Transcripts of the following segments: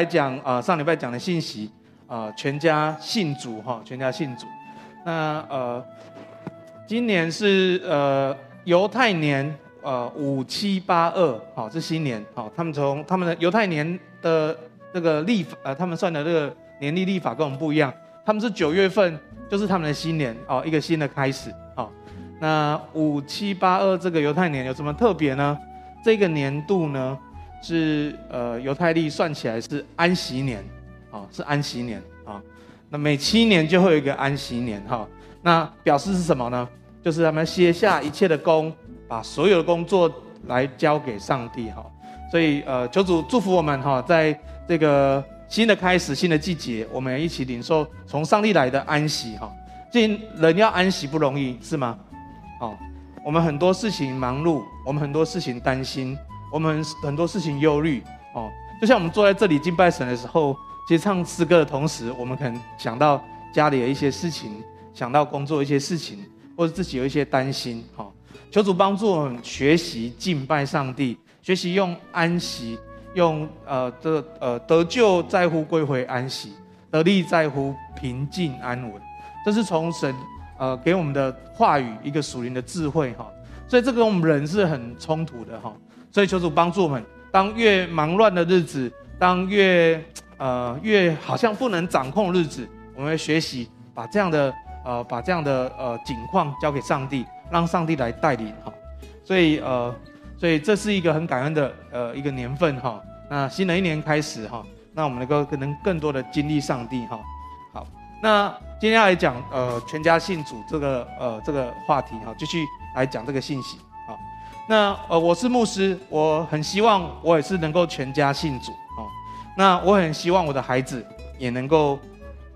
来讲啊、呃，上礼拜讲的信息啊、呃，全家信主哈，全家信主。那呃，今年是呃犹太年呃五七八二，好，是新年，好，他们从他们的犹太年的这个历法，呃，他们算的这个年历历法跟我们不一样，他们是九月份，就是他们的新年，哦，一个新的开始，好，那五七八二这个犹太年有什么特别呢？这个年度呢是呃犹太历算起来是安息年，啊，是安息年啊。那每七年就会有一个安息年哈，那表示是什么呢？就是他们歇下一切的工，把所有的工作来交给上帝哈。所以呃，求主祝福我们哈，在这个新的开始、新的季节，我们一起领受从上帝来的安息哈。这人要安息不容易是吗？哦，我们很多事情忙碌，我们很多事情担心，我们很多事情忧虑哦。就像我们坐在这里敬拜神的时候。其实唱诗歌的同时，我们可能想到家里的一些事情，想到工作一些事情，或者自己有一些担心。哈，求主帮助我们学习敬拜上帝，学习用安息，用呃这呃得救在乎归回安息，得力在乎平静安稳。这是从神呃给我们的话语一个属灵的智慧哈。所以这个我们人是很冲突的哈。所以求主帮助我们，当越忙乱的日子，当越呃，越好像不能掌控日子，我们会学习把这样的呃，把这样的呃景况交给上帝，让上帝来带领哈。所以呃，所以这是一个很感恩的呃一个年份哈。那新的一年开始哈，那我们能够可能更多的经历上帝哈。好，那今天来讲呃全家信主这个呃这个话题哈，继续来讲这个信息。那呃我是牧师，我很希望我也是能够全家信主。那我很希望我的孩子也能够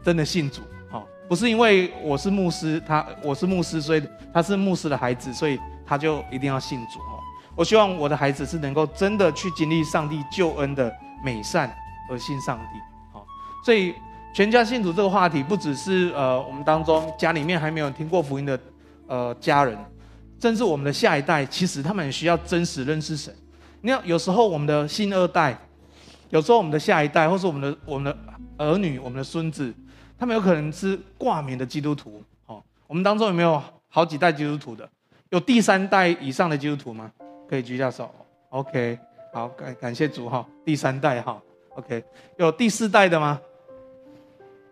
真的信主，好，不是因为我是牧师，他我是牧师，所以他是牧师的孩子，所以他就一定要信主，哈。我希望我的孩子是能够真的去经历上帝救恩的美善而信上帝，好。所以全家信主这个话题，不只是呃我们当中家里面还没有听过福音的呃家人，甚至我们的下一代，其实他们也需要真实认识神。你看，有时候我们的新二代。有时候我们的下一代，或是我们的我们的儿女、我们的孙子，他们有可能是挂名的基督徒。哦，我们当中有没有好几代基督徒的？有第三代以上的基督徒吗？可以举下手。OK，好，感感谢主哈。第三代哈，OK，有第四代的吗？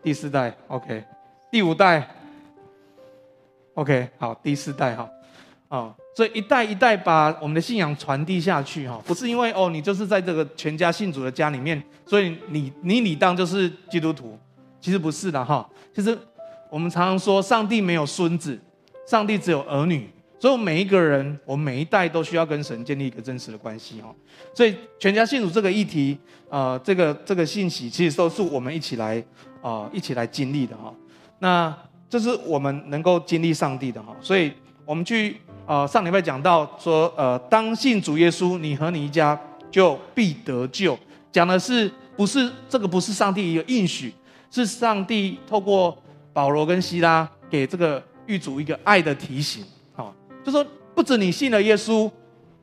第四代，OK，第五代，OK，好，第四代哈，啊。所以一代一代把我们的信仰传递下去，哈，不是因为哦，你就是在这个全家信主的家里面，所以你你理当就是基督徒，其实不是的，哈。其实我们常常说，上帝没有孙子，上帝只有儿女，所以每一个人，我们每一代都需要跟神建立一个真实的关系，哈。所以全家信主这个议题，呃，这个这个信息，其实都是我们一起来啊、呃，一起来经历的，哈。那这是我们能够经历上帝的，哈。所以我们去。呃，上礼拜讲到说，呃，当信主耶稣，你和你一家就必得救。讲的是不是这个？不是上帝一个应许，是上帝透过保罗跟希拉给这个狱主一个爱的提醒。好，就说不止你信了耶稣，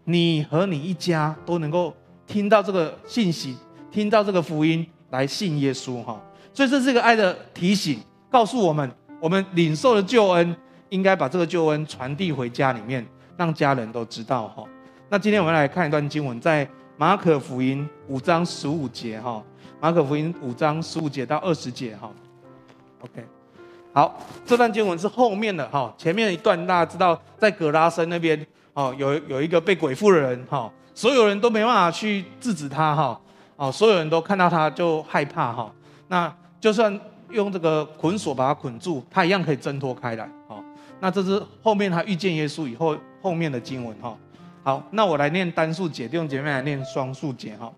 你和你一家都能够听到这个信息，听到这个福音来信耶稣。哈，所以这是一个爱的提醒，告诉我们，我们领受了救恩。应该把这个救恩传递回家里面，让家人都知道哈。那今天我们来看一段经文，在马可福音五章十五节哈。马可福音五章十五节到二十节哈。OK，好，这段经文是后面的哈。前面一段大家知道，在葛拉森那边哦，有有一个被鬼附的人哈，所有人都没办法去制止他哈。哦，所有人都看到他就害怕哈。那就算用这个捆锁把他捆住，他一样可以挣脱开来。那这是后面他遇见耶稣以后后面的经文哈。好，那我来念单数节，弟兄姐妹来念双数节哈。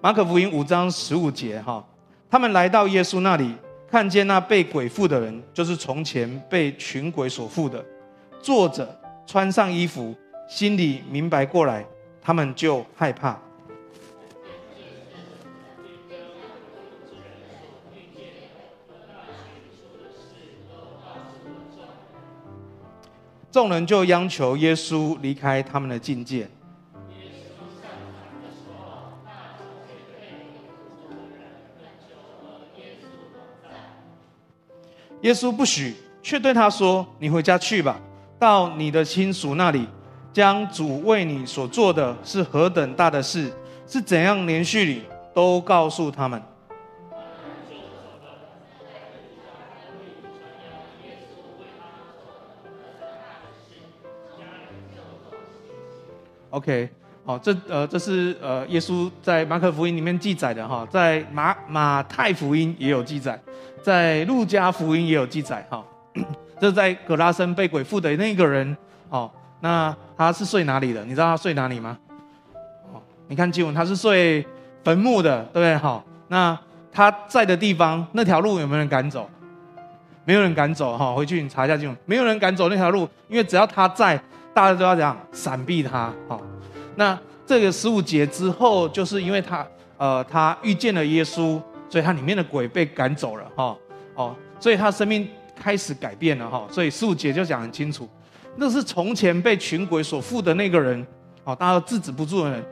马可福音五章十五节哈，他们来到耶稣那里，看见那被鬼附的人，就是从前被群鬼所附的，坐着穿上衣服，心里明白过来，他们就害怕。众人就央求耶稣离开他们的境界。耶稣说大的耶稣不许却对他说你回家去吧到你的亲属那里将主为你所做的是何等大的事是怎样连续里都告诉他们。OK，好，这呃，这是呃，耶稣在马可福音里面记载的哈，在马马太福音也有记载，在路加福音也有记载哈。这在葛拉森被鬼附的那个人，哦，那他是睡哪里的？你知道他睡哪里吗？哦，你看经文，他是睡坟墓的，对不对？好，那他在的地方，那条路有没有人敢走？没有人敢走哈，回去你查一下经文，没有人敢走那条路，因为只要他在。大家都要这样闪避他，好，那这个十五节之后，就是因为他，呃，他遇见了耶稣，所以他里面的鬼被赶走了，哈，哦，所以他生命开始改变了，哈，所以十五节就讲很清楚，那是从前被群鬼所附的那个人，哦，大家都制止不住的人，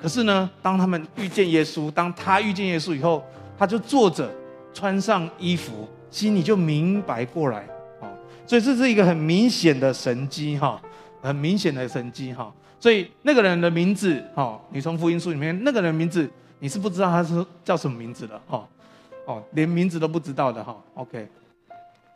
可是呢，当他们遇见耶稣，当他遇见耶稣以后，他就坐着，穿上衣服，心里就明白过来，哦，所以这是一个很明显的神迹，哈。很明显的神迹哈，所以那个人的名字哈，你从福音书里面那个人名字，你是不知道他是叫什么名字的哈，哦，连名字都不知道的哈。OK，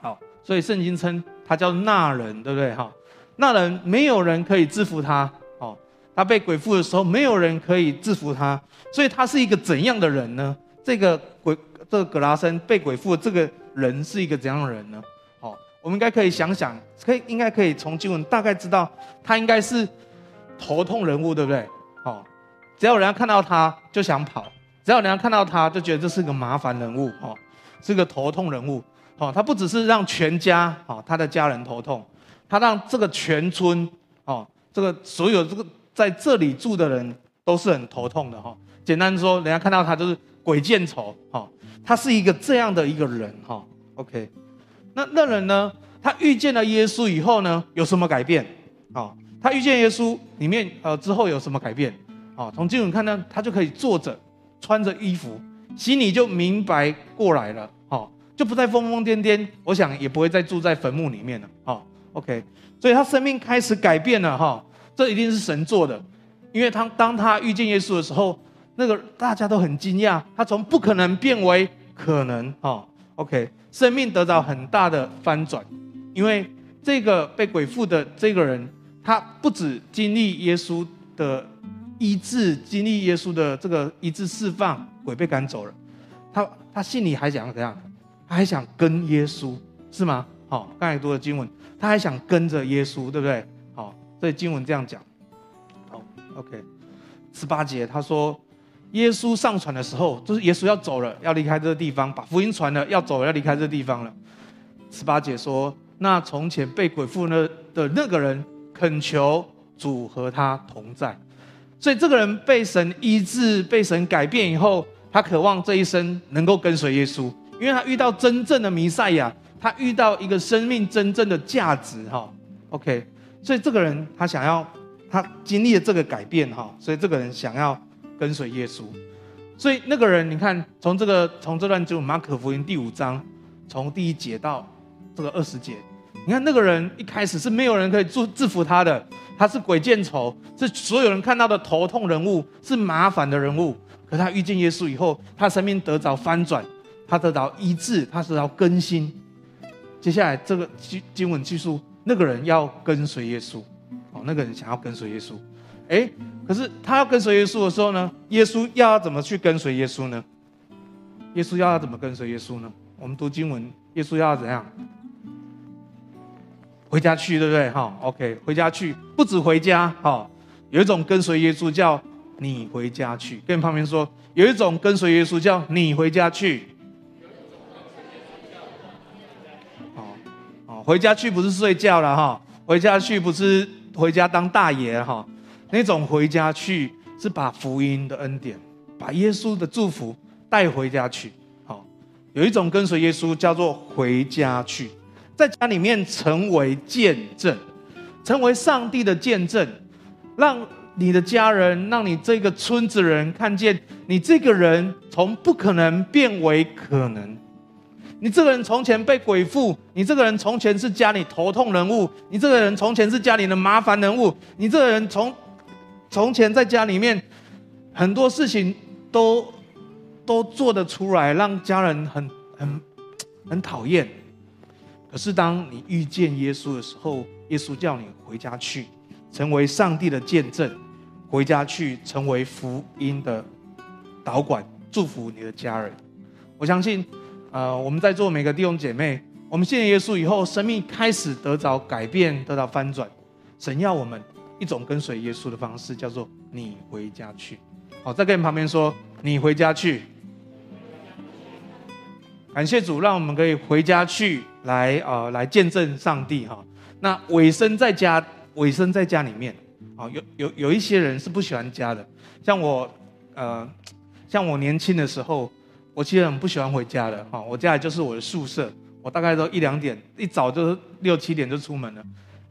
好，所以圣经称他叫那人，对不对哈？那人没有人可以制服他，哦，他被鬼附的时候，没有人可以制服他，所以他是一个怎样的人呢？这个鬼，这个葛拉森被鬼附的这个人是一个怎样的人呢？我们应该可以想想，可以应该可以从经文大概知道，他应该是头痛人物，对不对？哦，只要人家看到他就想跑，只要人家看到他就觉得这是个麻烦人物，哦，是个头痛人物，哦，他不只是让全家，哦，他的家人头痛，他让这个全村，哦，这个所有这个在这里住的人都是很头痛的，哈。简单说，人家看到他就是鬼见愁，哈，他是一个这样的一个人，哈，OK。那那人呢？他遇见了耶稣以后呢，有什么改变？哦，他遇见耶稣里面呃之后有什么改变？哦，从经文看呢，他就可以坐着，穿着衣服，心里就明白过来了。哦，就不再疯疯癫癫，我想也不会再住在坟墓里面了。哦，OK，所以他生命开始改变了。哈、这一定是神做的，因为他当他遇见耶稣的时候，那个大家都很惊讶，他从不可能变为可能。哦，OK。生命得到很大的翻转，因为这个被鬼附的这个人，他不止经历耶稣的医治，经历耶稣的这个医治释放，鬼被赶走了，他他心里还想怎样？他还想跟耶稣，是吗？好，刚才读的经文，他还想跟着耶稣，对不对？好，所以经文这样讲。好，OK，十八节他说。耶稣上船的时候，就是耶稣要走了，要离开这个地方，把福音传了，要走了，要离开这个地方了。十八节说，那从前被鬼附那的那个人，恳求主和他同在，所以这个人被神医治，被神改变以后，他渴望这一生能够跟随耶稣，因为他遇到真正的弥赛亚，他遇到一个生命真正的价值，哈，OK，所以这个人他想要，他经历了这个改变，哈，所以这个人想要。跟随耶稣，所以那个人，你看，从这个从这段经文马可福音第五章，从第一节到这个二十节，你看那个人一开始是没有人可以制制服他的，他是鬼见愁，是所有人看到的头痛人物，是麻烦的人物。可他遇见耶稣以后，他生命得着翻转，他得到医治，他得到更新。接下来这个经经文记述，那个人要跟随耶稣，哦，那个人想要跟随耶稣。哎，可是他要跟随耶稣的时候呢？耶稣要怎么去跟随耶稣呢？耶稣要怎么跟随耶稣呢？我们读经文，耶稣要怎样？回家去，对不对？哈，OK，回家去，不止回家，哈，有一种跟随耶稣叫你回家去，跟旁边说，有一种跟随耶稣叫你回家去。哦哦，回家去不是睡觉了哈，回家去不是回家当大爷哈。那种回家去是把福音的恩典，把耶稣的祝福带回家去。好，有一种跟随耶稣叫做回家去，在家里面成为见证，成为上帝的见证，让你的家人，让你这个村子人看见你这个人从不可能变为可能，你这个人从前被鬼附，你这个人从前是家里头痛人物，你这个人从前是家里的麻烦人物，你这个人从从前在家里面很多事情都都做得出来，让家人很很很讨厌。可是当你遇见耶稣的时候，耶稣叫你回家去，成为上帝的见证，回家去成为福音的导管，祝福你的家人。我相信。呃，我们在座每个弟兄姐妹，我们信耶稣以后，生命开始得到改变，得到翻转。神要我们一种跟随耶稣的方式，叫做你回家去。好，再跟你旁边说，你回家去。感谢主，让我们可以回家去，来呃，来见证上帝哈。那委身在家，委身在家里面啊，有有有一些人是不喜欢家的，像我呃，像我年轻的时候。我其实很不喜欢回家的哈，我家里就是我的宿舍，我大概都一两点，一早就六七点就出门了，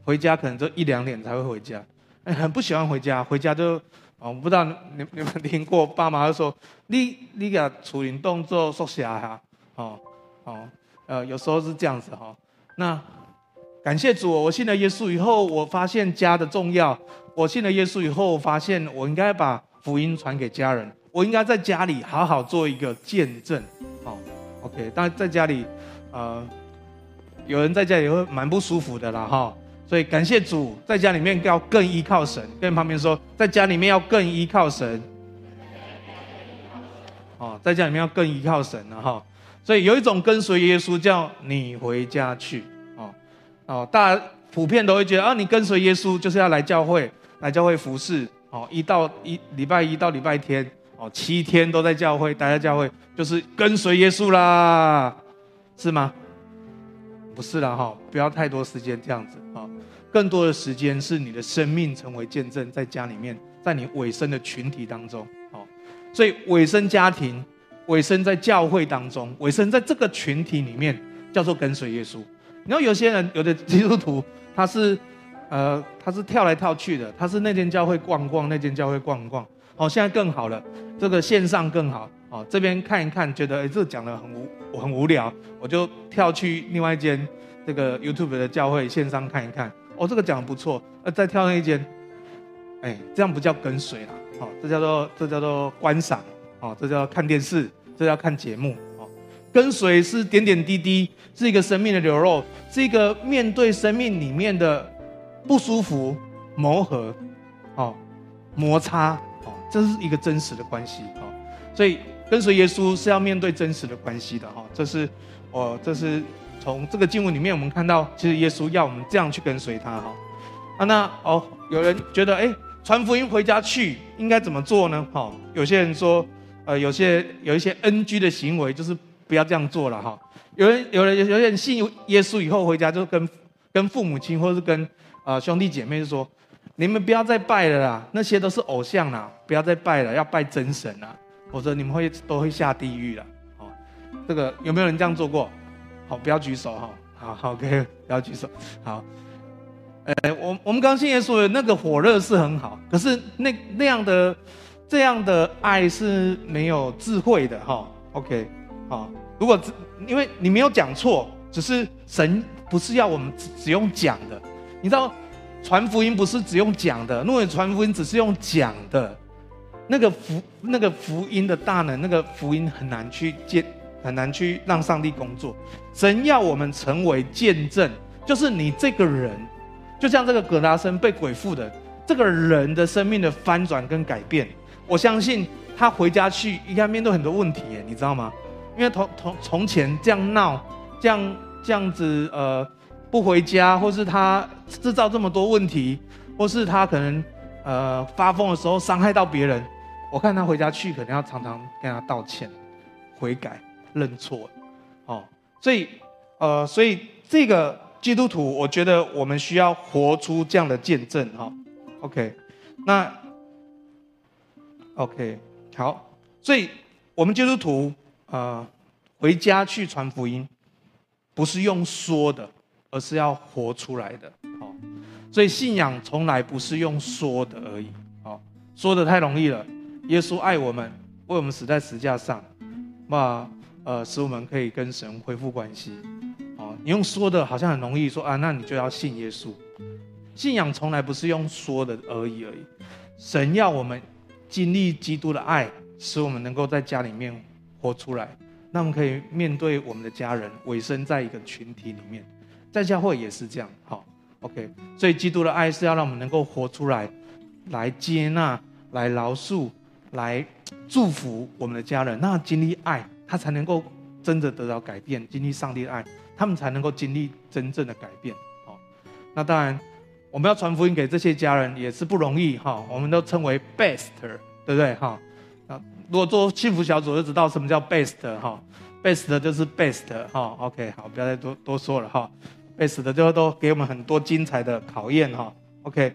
回家可能就一两点才会回家，很不喜欢回家，回家就，我不知道你 你们听过，爸妈说你你给处理动作缩小哈，哦哦，呃有时候是这样子哈，那感谢主，我信了耶稣以后，我发现家的重要，我信了耶稣以后，我发现我应该把福音传给家人。我应该在家里好好做一个见证，哦，OK。但在家里，呃，有人在家里会蛮不舒服的啦，哈、所以感谢主，在家里面要更依靠神。跟旁边说，在家里面要更依靠神。哦，在家里面要更依靠神了哈、所以有一种跟随耶稣叫你回家去，哦哦，大家普遍都会觉得啊，你跟随耶稣就是要来教会，来教会服侍，哦，一到一礼拜一到礼拜天。哦，七天都在教会，待在教会就是跟随耶稣啦，是吗？不是啦，哈，不要太多时间这样子啊，更多的时间是你的生命成为见证，在家里面，在你委身的群体当中，哦，所以委身家庭，委身在教会当中，委身在这个群体里面，叫做跟随耶稣。你知道有些人，有的基督徒，他是呃，他是跳来跳去的，他是那间教会逛逛，那间教会逛逛。哦，现在更好了，这个线上更好。哦，这边看一看，觉得哎，这讲的很无很无聊，我就跳去另外一间这个 YouTube 的教会线上看一看。哦，这个讲的不错，呃，再跳那一间，哎，这样不叫跟随啦，哦，这叫做这叫做观赏，哦，这叫看电视，这叫看节目。哦，跟随是点点滴滴，是一个生命的流露，是一个面对生命里面的不舒服、磨合、哦，摩擦。哦这是一个真实的关系啊，所以跟随耶稣是要面对真实的关系的哈。这是，哦，这是从这个经文里面我们看到，其实耶稣要我们这样去跟随他哈。啊，那哦，有人觉得哎，传福音回家去应该怎么做呢？哈，有些人说，呃，有些有一些 NG 的行为，就是不要这样做了哈。有人有人有些人信耶稣以后回家就跟跟父母亲或是跟呃兄弟姐妹就说。你们不要再拜了啦，那些都是偶像啦，不要再拜了，要拜真神啦，否则你们会都会下地狱了。好，这个有没有人这样做过？好，不要举手哈。好好，OK，不要举手。好，呃，我我们刚信耶稣的那个火热是很好，可是那那样的这样的爱是没有智慧的哈。OK，好，如果因为你没有讲错，只是神不是要我们只只用讲的，你知道。传福音不是只用讲的，如果传福音只是用讲的，那个福那个福音的大能，那个福音很难去见，很难去让上帝工作。神要我们成为见证，就是你这个人，就像这个葛达声被鬼附的这个人的生命的翻转跟改变。我相信他回家去应该面对很多问题耶，你知道吗？因为从从从前这样闹，这样这样子呃。不回家，或是他制造这么多问题，或是他可能呃发疯的时候伤害到别人，我看他回家去可能要常常跟他道歉、悔改、认错，哦，所以呃，所以这个基督徒，我觉得我们需要活出这样的见证，哈、，OK，那 OK 好，所以我们基督徒呃回家去传福音，不是用说的。而是要活出来的，好，所以信仰从来不是用说的而已，好，说的太容易了。耶稣爱我们，为我们死在十架上，那呃，使我们可以跟神恢复关系。哦，你用说的好像很容易说啊，那你就要信耶稣。信仰从来不是用说的而已而已。神要我们经历基督的爱，使我们能够在家里面活出来，那我们可以面对我们的家人，委身在一个群体里面，在教会也是这样。好，OK。所以基督的爱是要让我们能够活出来，来接纳、来饶恕、来祝福我们的家人。那经历爱，他才能够真的得到改变，经历上帝的爱。他们才能够经历真正的改变，好，那当然，我们要传福音给这些家人也是不容易，哈，我们都称为 best，对不对，哈？那如果做幸福小组就知道什么叫 best，哈，best 就是 best，哈，OK，好，不要再多多说了，哈，best 的就都给我们很多精彩的考验，哈，OK，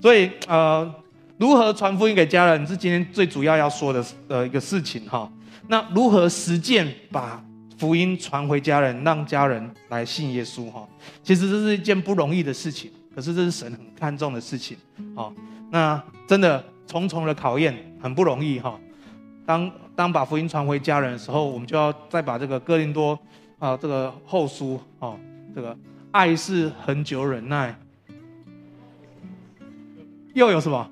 所以呃，如何传福音给家人是今天最主要要说的呃一个事情，哈，那如何实践把福音传回家人，让家人来信耶稣哈。其实这是一件不容易的事情，可是这是神很看重的事情。好，那真的重重的考验，很不容易哈。当当把福音传回家人的时候，我们就要再把这个哥林多啊这个后书啊这个爱是恒久忍耐，又有什么？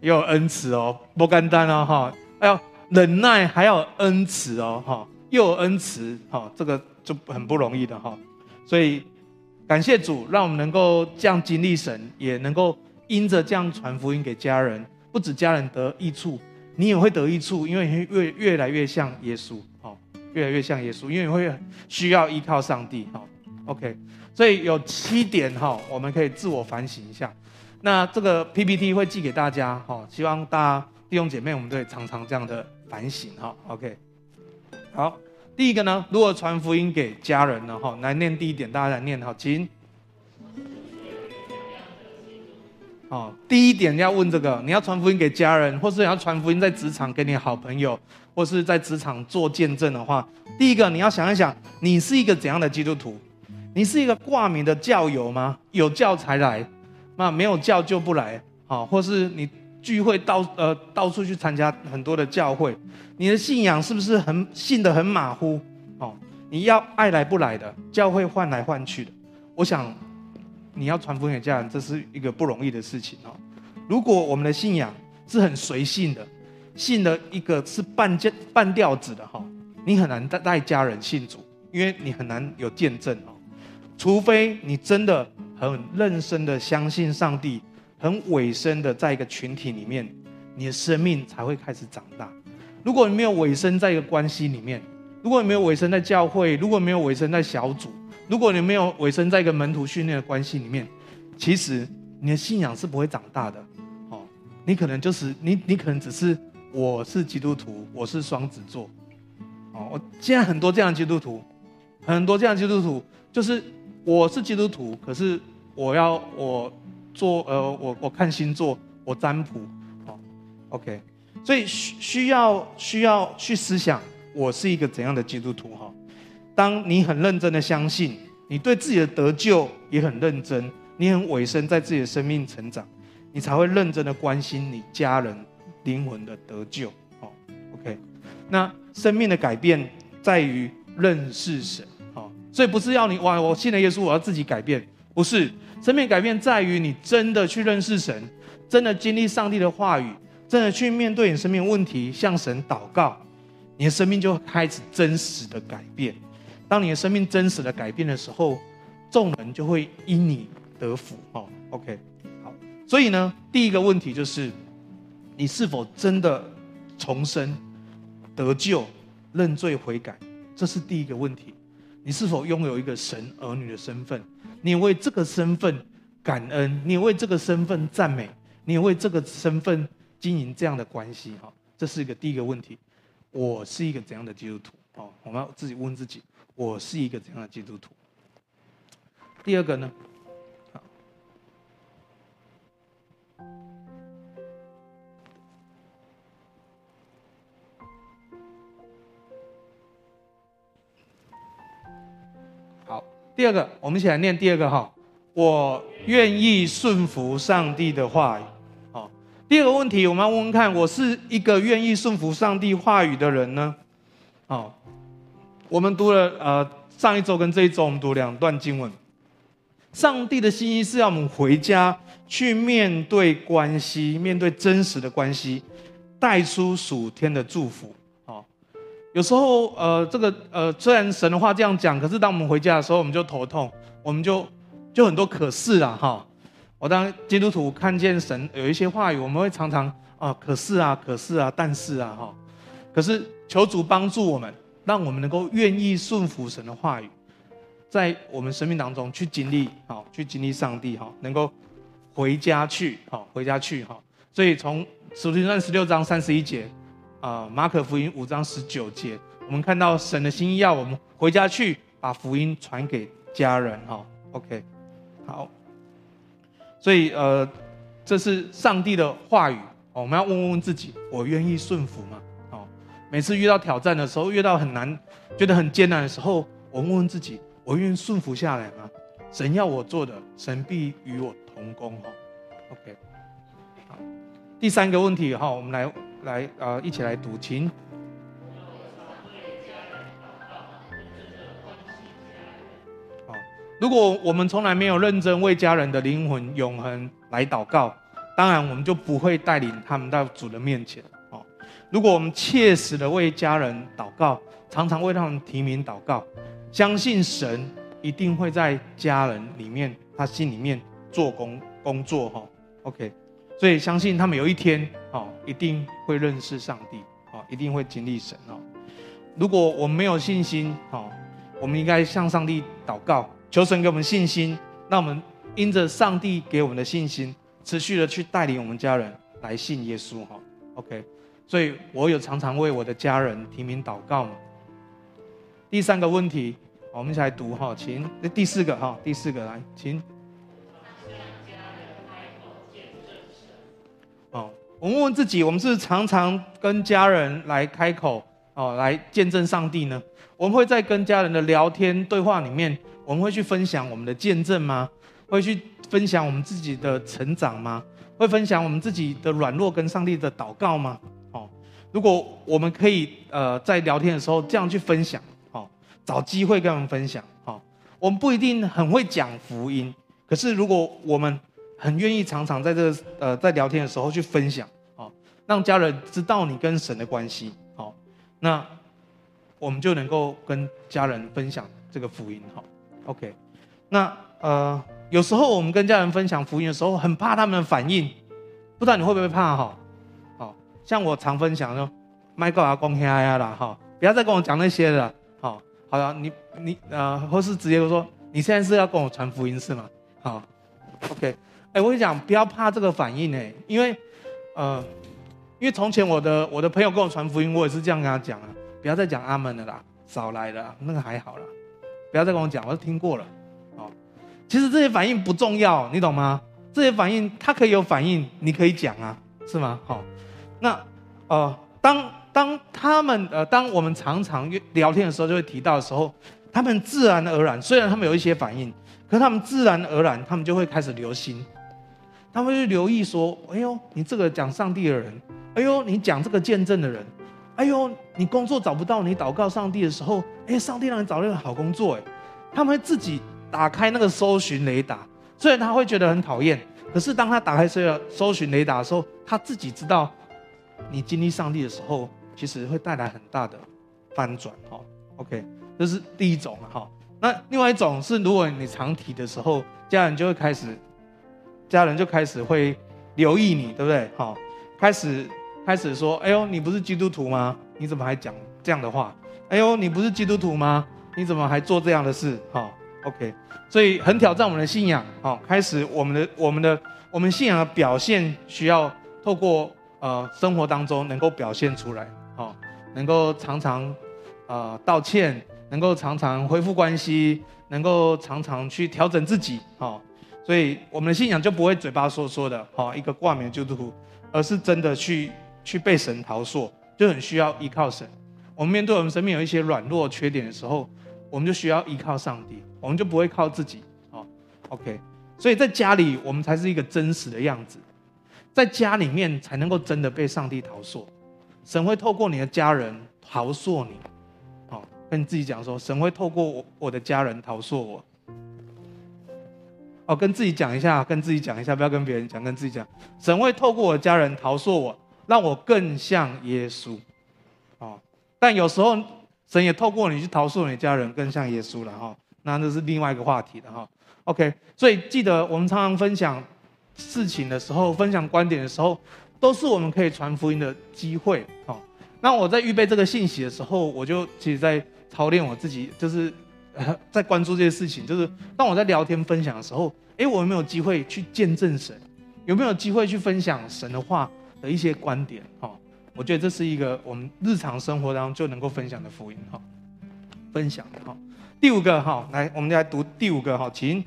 又有恩慈哦，不简单哦哈。哎呦，忍耐还要恩慈哦哈。又有恩慈，哈，这个就很不容易的哈，所以感谢主，让我们能够这样经历神，也能够因着这样传福音给家人，不止家人得益处，你也会得益处，因为你会越越来越像耶稣，哈，越来越像耶稣，因为你会需要依靠上帝，哈，OK，所以有七点哈，我们可以自我反省一下。那这个 PPT 会寄给大家，哈，希望大家弟兄姐妹，我们都可以常常这样的反省，哈，OK。好，第一个呢，如何传福音给家人呢？哈，来念第一点，大家来念哈，请。好，第一点要问这个，你要传福音给家人，或是你要传福音在职场给你好朋友，或是在职场做见证的话，第一个你要想一想，你是一个怎样的基督徒？你是一个挂名的教友吗？有教才来，那没有教就不来。好，或是你。聚会到呃到处去参加很多的教会，你的信仰是不是很信得很马虎？哦，你要爱来不来的，教会换来换去的。我想你要传福音给家人，这是一个不容易的事情哦。如果我们的信仰是很随性的，信的一个是半调半调子的哈，你很难带带家人信主，因为你很难有见证哦。除非你真的很认真的相信上帝。很委身的，在一个群体里面，你的生命才会开始长大。如果你没有委身在一个关系里面，如果你没有委身在教会，如果没有委身在小组，如果你没有委身在一个门徒训练的关系里面，其实你的信仰是不会长大的。哦，你可能就是你，你可能只是我是基督徒，我是双子座。哦，我现在很多这样的基督徒，很多这样基督徒，就是我是基督徒，可是我要我。做呃，我我看星座，我占卜，好，OK，所以需需要需要去思想，我是一个怎样的基督徒哈？当你很认真的相信，你对自己的得救也很认真，你很委身在自己的生命成长，你才会认真的关心你家人灵魂的得救，好，OK，那生命的改变在于认识神，好，所以不是要你哇，我信了耶稣，我要自己改变，不是。生命改变在于你真的去认识神，真的经历上帝的话语，真的去面对你生命问题，向神祷告，你的生命就开始真实的改变。当你的生命真实的改变的时候，众人就会因你得福。哦，OK，好。所以呢，第一个问题就是，你是否真的重生、得救、认罪悔改？这是第一个问题。你是否拥有一个神儿女的身份？你为这个身份感恩，你为这个身份赞美，你为这个身份经营这样的关系，哈，这是一个第一个问题。我是一个怎样的基督徒？哦，我们要自己问自己，我是一个怎样的基督徒？第二个呢？第二个，我们一起来念第二个哈。我愿意顺服上帝的话语。好，第二个问题，我们要问问看，我是一个愿意顺服上帝话语的人呢？好，我们读了呃上一周跟这一周，我们读两段经文。上帝的心意是要我们回家去面对关系，面对真实的关系，带出属天的祝福。有时候呃这个呃虽然神的话这样讲，可是当我们回家的时候，我们就头痛，我们就就很多可是啦哈。我当基督徒看见神有一些话语，我们会常常啊可是啊可是啊但是啊哈。可是求主帮助我们。让我们能够愿意顺服神的话语，在我们生命当中去经历，好，去经历上帝，哈，能够回家去，好，回家去，哈。所以从使徒行传十六章三十一节，啊，马可福音五章十九节，我们看到神的心意要我们回家去，把福音传给家人，哈。OK，好。所以，呃，这是上帝的话语，我们要问问自己：我愿意顺服吗？哦每次遇到挑战的时候，遇到很难、觉得很艰难的时候，我问问自己：我愿意顺服下来吗？神要我做的，神必与我同工。哈，OK。好，第三个问题哈，我们来来呃，一起来读经。好，如果我们从来没有认真为家人的灵魂永恒来祷告，当然我们就不会带领他们到主的面前。如果我们切实的为家人祷告，常常为他们提名祷告，相信神一定会在家人里面，他心里面做工工作哈。OK，所以相信他们有一天哦，一定会认识上帝哦，一定会经历神哦。如果我们没有信心哦，我们应该向上帝祷告，求神给我们信心，让我们因着上帝给我们的信心，持续的去带领我们家人来信耶稣哈。OK。所以我有常常为我的家人提名祷告嘛。第三个问题，我们一起来读哈，请。第四个哈，第四个来，请。我们问问自己，我们是常常跟家人来开口哦，来见证上帝呢？我们会在跟家人的聊天对话里面，我们会去分享我们的见证吗？会去分享我们自己的成长吗？会分享我们自己的软弱跟上帝的祷告吗？哦如果我们可以呃在聊天的时候这样去分享，哦，找机会跟他们分享，哦，我们不一定很会讲福音，可是如果我们很愿意常常在这个呃在聊天的时候去分享，好，让家人知道你跟神的关系，好，那我们就能够跟家人分享这个福音，好，OK，那呃有时候我们跟家人分享福音的时候，很怕他们的反应，不知道你会不会怕哈？好像我常分享说，麦克阿公呀呀啦哈，不要再跟我讲那些了，好，好了，你你呃，或是直接说，你现在是要跟我传福音是吗？好，OK，哎、我跟你讲，不要怕这个反应哎，因为呃，因为从前我的我的朋友跟我传福音，我也是这样跟他讲啊，不要再讲阿门了啦，少来了，那个还好啦，不要再跟我讲，我都听过了，好，其实这些反应不重要，你懂吗？这些反应他可以有反应，你可以讲啊，是吗？好。那，呃，当当他们呃，当我们常常聊天的时候，就会提到的时候，他们自然而然，虽然他们有一些反应，可是他们自然而然，他们就会开始留心，他们会留意说，哎呦，你这个讲上帝的人，哎呦，你讲这个见证的人，哎呦，你工作找不到，你祷告上帝的时候，哎，上帝让你找到一个好工作，哎，他们会自己打开那个搜寻雷达，虽然他会觉得很讨厌，可是当他打开这个搜寻雷达的时候，他自己知道。你经历上帝的时候，其实会带来很大的翻转，哈，OK，这是第一种哈。那另外一种是，如果你常提的时候，家人就会开始，家人就开始会留意你，对不对？好，开始开始说，哎呦，你不是基督徒吗？你怎么还讲这样的话？哎呦，你不是基督徒吗？你怎么还做这样的事？好，OK，所以很挑战我们的信仰，好，开始我们的我们的我们信仰的表现需要透过。呃，生活当中能够表现出来，好，能够常常，呃，道歉，能够常常恢复关系，能够常常去调整自己，哦，所以我们的信仰就不会嘴巴说说的，哦，一个挂名基督徒，而是真的去去被神陶塑，就很需要依靠神。我们面对我们生命有一些软弱缺点的时候，我们就需要依靠上帝，我们就不会靠自己，哦，OK，所以在家里我们才是一个真实的样子。在家里面才能够真的被上帝陶塑，神会透过你的家人陶塑你，好，跟你自己讲说，神会透过我我的家人陶塑我。哦，跟自己讲一下，跟自己讲一下，不要跟别人讲，跟自己讲，神会透过我家人陶塑我，让我更像耶稣。哦，但有时候神也透过你去陶塑你家人，更像耶稣了哈、哦。那这是另外一个话题了哈。OK，所以记得我们常常分享事情的时候，分享观点的时候，都是我们可以传福音的机会。哦，那我在预备这个信息的时候，我就其实在操练我自己，就是。在关注这些事情，就是当我在聊天分享的时候，诶，我有没有机会去见证神？有没有机会去分享神的话的一些观点？哈，我觉得这是一个我们日常生活当中就能够分享的福音。哈，分享的哈。第五个哈，来，我们来读第五个哈，请。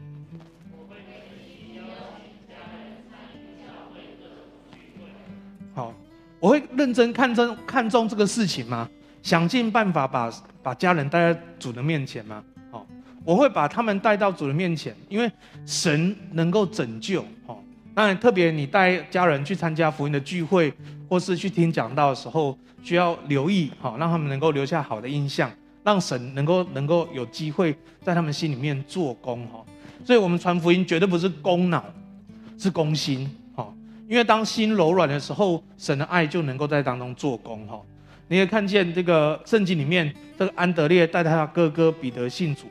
好，我会认真看真看重这个事情吗？想尽办法把把家人带在主的面前吗？我会把他们带到主的面前，因为神能够拯救。哦，当然特别你带家人去参加福音的聚会，或是去听讲道的时候，需要留意，好，让他们能够留下好的印象，让神能够能够有机会在他们心里面做工。哈，所以我们传福音绝对不是攻脑，是攻心。哈，因为当心柔软的时候，神的爱就能够在当中做工。哈，你也看见这个圣经里面，这个安德烈带他哥哥彼得信主。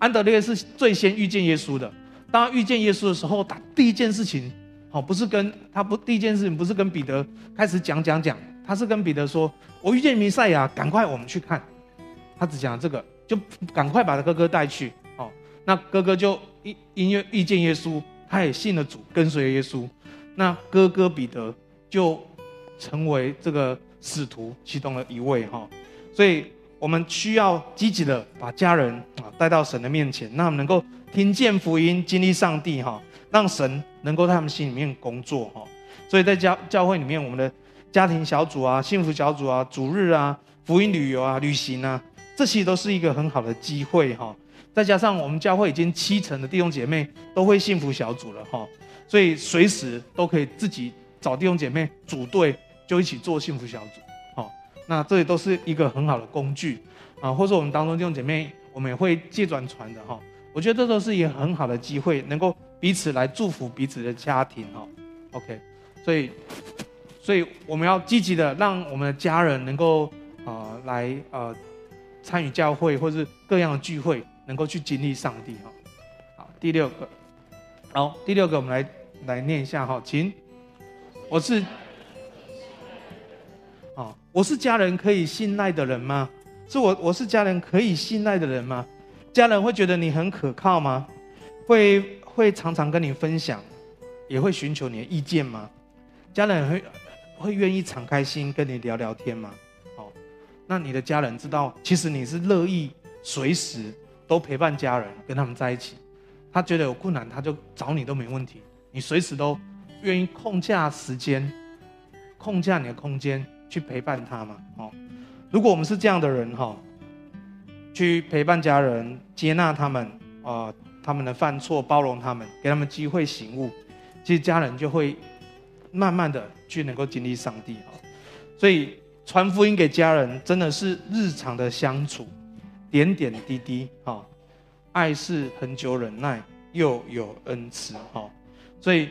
安德烈是最先遇见耶稣的。当他遇见耶稣的时候，他第一件事情，好，不是跟他不第一件事情不是跟彼得开始讲讲讲，他是跟彼得说：“我遇见弥赛亚，赶快我们去看。”他只讲这个，就赶快把他哥哥带去。哦，那哥哥就因因为遇见耶稣，他也信了主，跟随耶稣。那哥哥彼得就成为这个使徒其中的一位。哈，所以。我们需要积极的把家人啊带到神的面前，让他们能够听见福音，经历上帝哈，让神能够在他们心里面工作哈。所以在教教会里面，我们的家庭小组啊、幸福小组啊、主日啊、福音旅游啊、旅行啊，这些都是一个很好的机会哈。再加上我们教会已经七成的弟兄姐妹都会幸福小组了哈，所以随时都可以自己找弟兄姐妹组队，就一起做幸福小组。那这里都是一个很好的工具啊，或者我们当中弟兄姐妹，我们也会借转传的哈。我觉得这都是一个很好的机会，能够彼此来祝福彼此的家庭哈。OK，所以，所以我们要积极的让我们的家人能够啊、来呃参与教会或是各样的聚会，能够去经历上帝哈。好，第六个，好，第六个我们来来念一下哈，请，我是。我是家人可以信赖的人吗？是我，我是家人可以信赖的人吗？家人会觉得你很可靠吗？会会常常跟你分享，也会寻求你的意见吗？家人会会愿意敞开心跟你聊聊天吗？哦，那你的家人知道，其实你是乐意随时都陪伴家人，跟他们在一起。他觉得有困难，他就找你都没问题。你随时都愿意空下时间，空下你的空间。去陪伴他嘛，哦，如果我们是这样的人哈，去陪伴家人，接纳他们啊，他们的犯错，包容他们，给他们机会醒悟，其实家人就会慢慢的去能够经历上帝哈。所以传福音给家人真的是日常的相处，点点滴滴哈，爱是恒久忍耐，又有恩慈哈。所以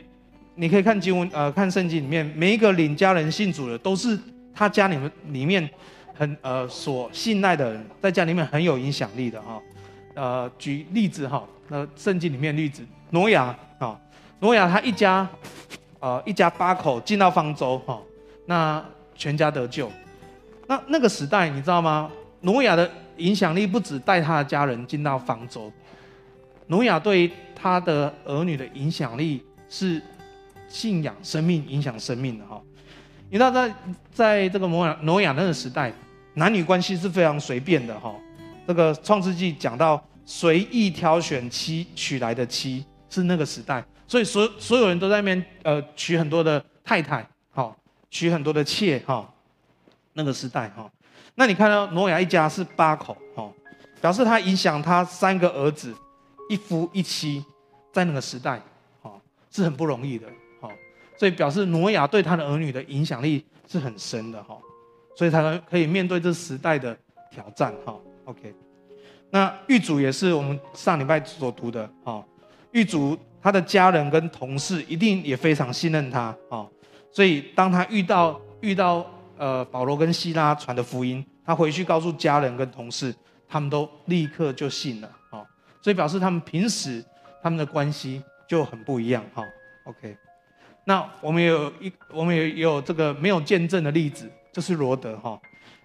你可以看经文，呃，看圣经里面每一个领家人信主的都是。他家里面里面很呃所信赖的人，在家里面很有影响力的哈，呃举例子哈，那圣经里面例子，挪亚啊，挪亚他一家，呃一家八口进到方舟哈，那全家得救，那那个时代你知道吗？挪亚的影响力不止带他的家人进到方舟，挪亚对他的儿女的影响力是信仰生命影响生命的哈。你知道在在这个挪亚挪亚那个时代，男女关系是非常随便的哈。这个创世纪讲到随意挑选妻娶来的妻是那个时代，所以所所有人都在那边呃娶很多的太太，哈，娶很多的妾哈。那个时代哈，那你看到挪亚一家是八口哈，表示他影响他三个儿子，一夫一妻，在那个时代哈是很不容易的。所以表示挪亚对他的儿女的影响力是很深的哈，所以才能可以面对这时代的挑战哈。OK，那狱主也是我们上礼拜所读的哦。狱主他的家人跟同事一定也非常信任他哦，所以当他遇到遇到呃保罗跟希拉传的福音，他回去告诉家人跟同事，他们都立刻就信了哦，所以表示他们平时他们的关系就很不一样哈。OK，那我们有一我们也有这个没有见证的例子，就是罗德哈。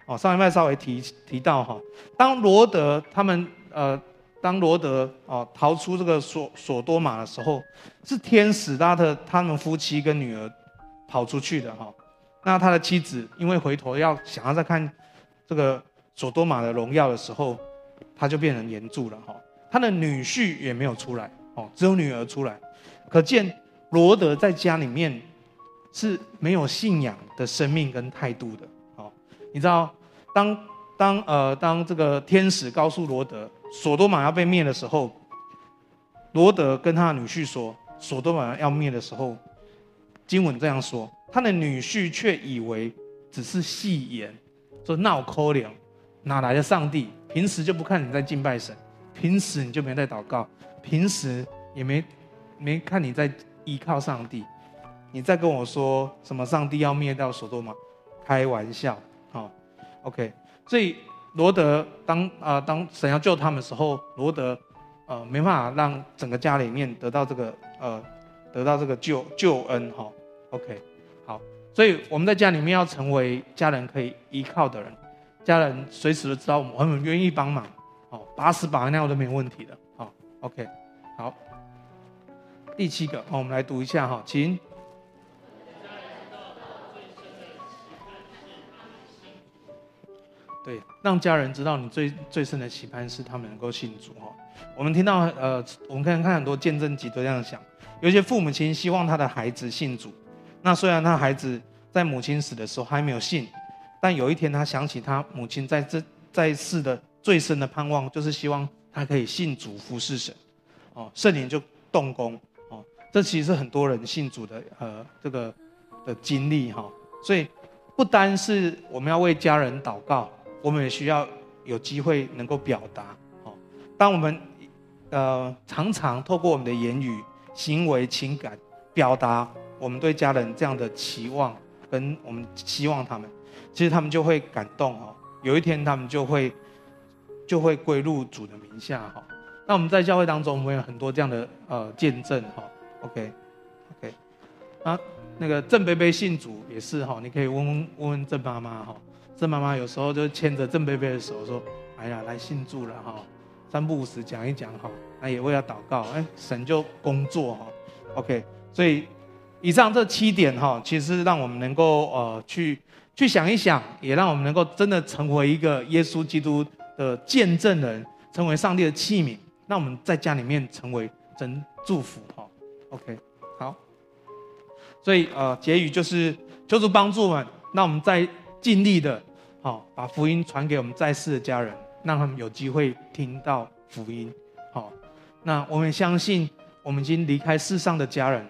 哦，上一麦稍微提提到哈，当罗德他们呃，当罗德哦逃出这个所所多玛的时候，是天使拉特他们夫妻跟女儿跑出去的哈。那他的妻子因为回头要想要再看这个所多玛的荣耀的时候，他就变成炎柱了哈。他的女婿也没有出来哦，只有女儿出来，可见罗德在家里面是没有信仰的生命跟态度的。你知道，当当呃当这个天使告诉罗德，所多玛要被灭的时候，罗德跟他的女婿说，所多玛要灭的时候，经文这样说，他的女婿却以为只是戏言，说闹抠脸，哪来的上帝？平时就不看你在敬拜神，平时你就没在祷告，平时也没没看你在依靠上帝，你再跟我说什么上帝要灭掉所多玛，开玩笑。好，OK，所以罗德当啊、呃、当神要救他们的时候，罗德呃没办法让整个家里面得到这个呃得到这个救救恩哈、哦，OK，好，所以我们在家里面要成为家人可以依靠的人，家人随时都知道我们很愿意帮忙，好、哦，把屎把尿都没问题的，好、哦，OK，好，第七个，好我们来读一下哈，请。对，让家人知道你最最深的期盼是他们能够信主哈。我们听到呃，我们看看很多见证集都这样想，有些父母亲希望他的孩子信主，那虽然他孩子在母亲死的时候还没有信，但有一天他想起他母亲在这在世的最深的盼望，就是希望他可以信主服侍神，哦，圣灵就动工。这其实很多人信主的呃这个的经历哈。所以不单是我们要为家人祷告。我们也需要有机会能够表达，哦，当我们呃常常透过我们的言语、行为、情感表达我们对家人这样的期望，跟我们希望他们，其实他们就会感动哦，有一天他们就会就会归入主的名下哈。那我们在教会当中，我们有很多这样的呃见证哈。OK OK，啊，那个郑贝贝信主也是哈，你可以问问问问郑妈妈哈。郑妈妈有时候就牵着郑贝贝的手说：“哎呀，来信主了哈，三不五时讲一讲哈，那也为他祷告，哎，神就工作哈。OK，所以以上这七点哈，其实让我们能够呃去去想一想，也让我们能够真的成为一个耶稣基督的见证人，成为上帝的器皿，让我们在家里面成为真祝福。OK，好，所以呃结语就是求主帮助我们，那我们在。尽力的，好，把福音传给我们在世的家人，让他们有机会听到福音。好，那我们相信，我们已经离开世上的家人，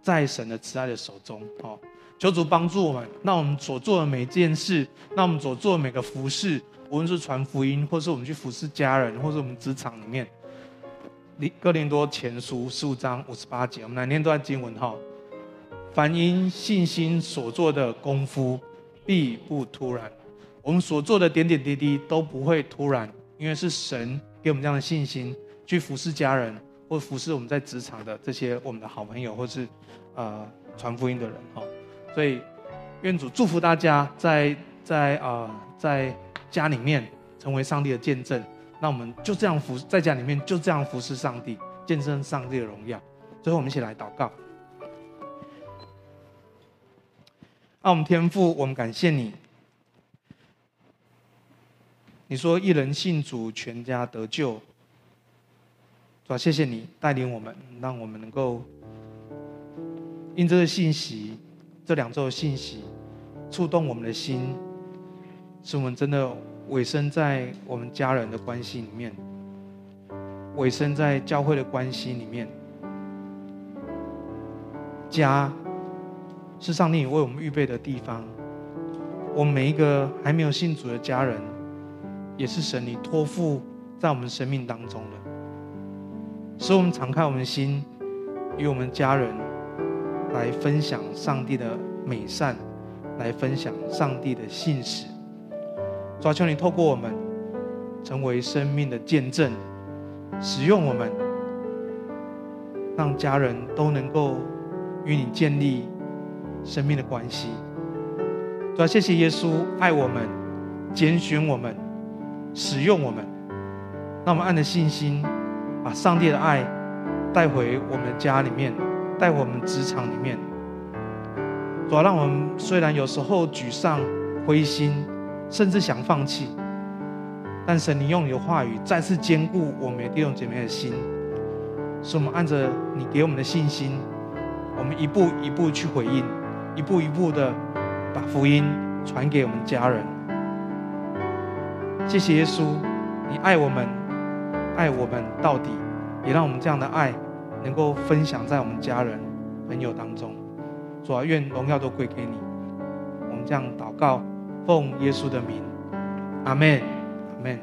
在神的慈爱的手中。好，求主帮助我们，那我们所做的每件事，那我们所做的每个服事，无论是传福音，或是我们去服侍家人，或是我们职场里面，哥林多前书十五章五十八节，我们来念段经文哈。凡因信心所做的功夫。必不突然，我们所做的点点滴滴都不会突然，因为是神给我们这样的信心，去服侍家人，或服侍我们在职场的这些我们的好朋友，或是呃传福音的人哈。所以愿主祝福大家在，在在呃在家里面成为上帝的见证。那我们就这样服在家里面就这样服侍上帝，见证上帝的荣耀。最后我们一起来祷告。那我们天父，我们感谢你。你说一人信主，全家得救。主啊，谢谢你带领我们，让我们能够因这个信息，这两周的信息，触动我们的心，使我们真的委身在我们家人的关系里面，委身在教会的关系里面，家。是上帝为我们预备的地方。我们每一个还没有信主的家人，也是神你托付在我们生命当中的，使我们敞开我们的心，与我们家人来分享上帝的美善，来分享上帝的信实。主啊，求你透过我们，成为生命的见证，使用我们，让家人都能够与你建立生命的关系。主啊，谢谢耶稣爱我们，拣选我们，使用我们，让我们按着信心，把上帝的爱带回我们的家里面，带回我们职场里面。主啊，让我们虽然有时候沮丧、灰心。甚至想放弃，但神，你用你的话语再次坚固我们弟兄姐妹的心，使我们按着你给我们的信心，我们一步一步去回应，一步一步的把福音传给我们家人。谢谢耶稣，你爱我们，爱我们到底，也让我们这样的爱能够分享在我们家人朋友当中。主啊，愿荣耀都归给你。我们这样祷告。奉耶稣的名，阿门。